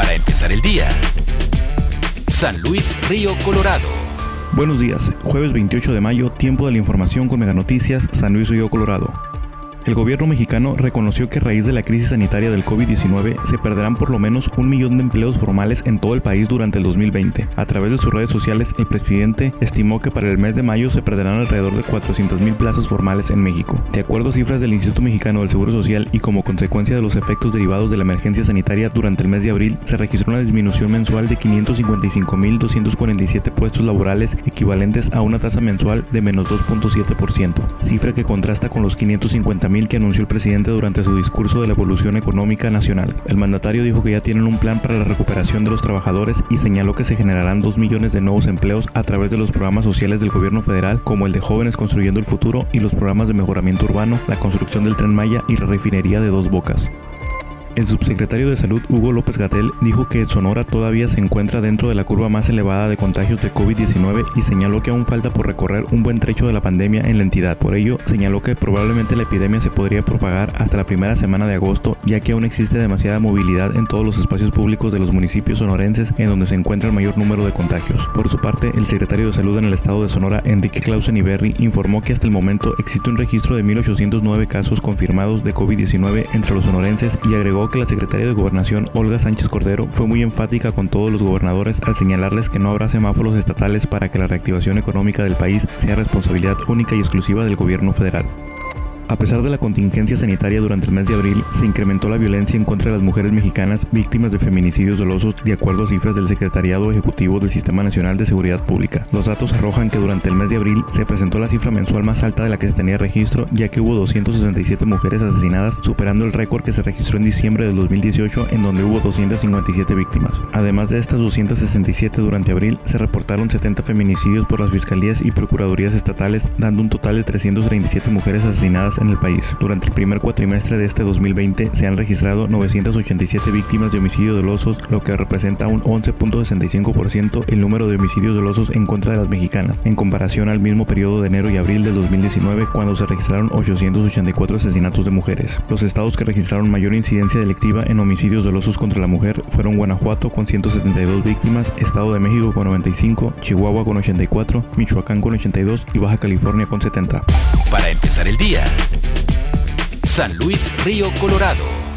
Para empezar el día. San Luis Río Colorado. Buenos días, jueves 28 de mayo, tiempo de la información con Mega Noticias, San Luis Río Colorado. El gobierno mexicano reconoció que a raíz de la crisis sanitaria del COVID-19 se perderán por lo menos un millón de empleos formales en todo el país durante el 2020. A través de sus redes sociales, el presidente estimó que para el mes de mayo se perderán alrededor de 400.000 plazas formales en México. De acuerdo a cifras del Instituto Mexicano del Seguro Social y como consecuencia de los efectos derivados de la emergencia sanitaria durante el mes de abril, se registró una disminución mensual de 555.247 puestos laborales equivalentes a una tasa mensual de menos 2.7%, cifra que contrasta con los 550 que anunció el presidente durante su discurso de la evolución económica nacional. El mandatario dijo que ya tienen un plan para la recuperación de los trabajadores y señaló que se generarán 2 millones de nuevos empleos a través de los programas sociales del gobierno federal como el de Jóvenes Construyendo el Futuro y los programas de mejoramiento urbano, la construcción del tren Maya y la refinería de Dos Bocas. El subsecretario de Salud Hugo López Gatel dijo que Sonora todavía se encuentra dentro de la curva más elevada de contagios de COVID-19 y señaló que aún falta por recorrer un buen trecho de la pandemia en la entidad. Por ello, señaló que probablemente la epidemia se podría propagar hasta la primera semana de agosto, ya que aún existe demasiada movilidad en todos los espacios públicos de los municipios sonorenses en donde se encuentra el mayor número de contagios. Por su parte, el secretario de Salud en el estado de Sonora, Enrique Clausen Iberri, informó que hasta el momento existe un registro de 1.809 casos confirmados de COVID-19 entre los sonorenses y agregó que la secretaria de Gobernación, Olga Sánchez Cordero, fue muy enfática con todos los gobernadores al señalarles que no habrá semáforos estatales para que la reactivación económica del país sea responsabilidad única y exclusiva del gobierno federal. A pesar de la contingencia sanitaria durante el mes de abril, se incrementó la violencia en contra de las mujeres mexicanas víctimas de feminicidios dolosos de acuerdo a cifras del Secretariado Ejecutivo del Sistema Nacional de Seguridad Pública. Los datos arrojan que durante el mes de abril se presentó la cifra mensual más alta de la que se tenía registro, ya que hubo 267 mujeres asesinadas, superando el récord que se registró en diciembre del 2018, en donde hubo 257 víctimas. Además de estas 267 durante abril, se reportaron 70 feminicidios por las fiscalías y procuradurías estatales, dando un total de 337 mujeres asesinadas en el país. Durante el primer cuatrimestre de este 2020 se han registrado 987 víctimas de homicidio dolosos, lo que representa un 11.65% el número de homicidios dolosos en contra de las mexicanas, en comparación al mismo periodo de enero y abril del 2019 cuando se registraron 884 asesinatos de mujeres. Los estados que registraron mayor incidencia delictiva en homicidios dolosos contra la mujer fueron Guanajuato con 172 víctimas, Estado de México con 95, Chihuahua con 84, Michoacán con 82 y Baja California con 70. Para empezar el día. San Luis Río Colorado.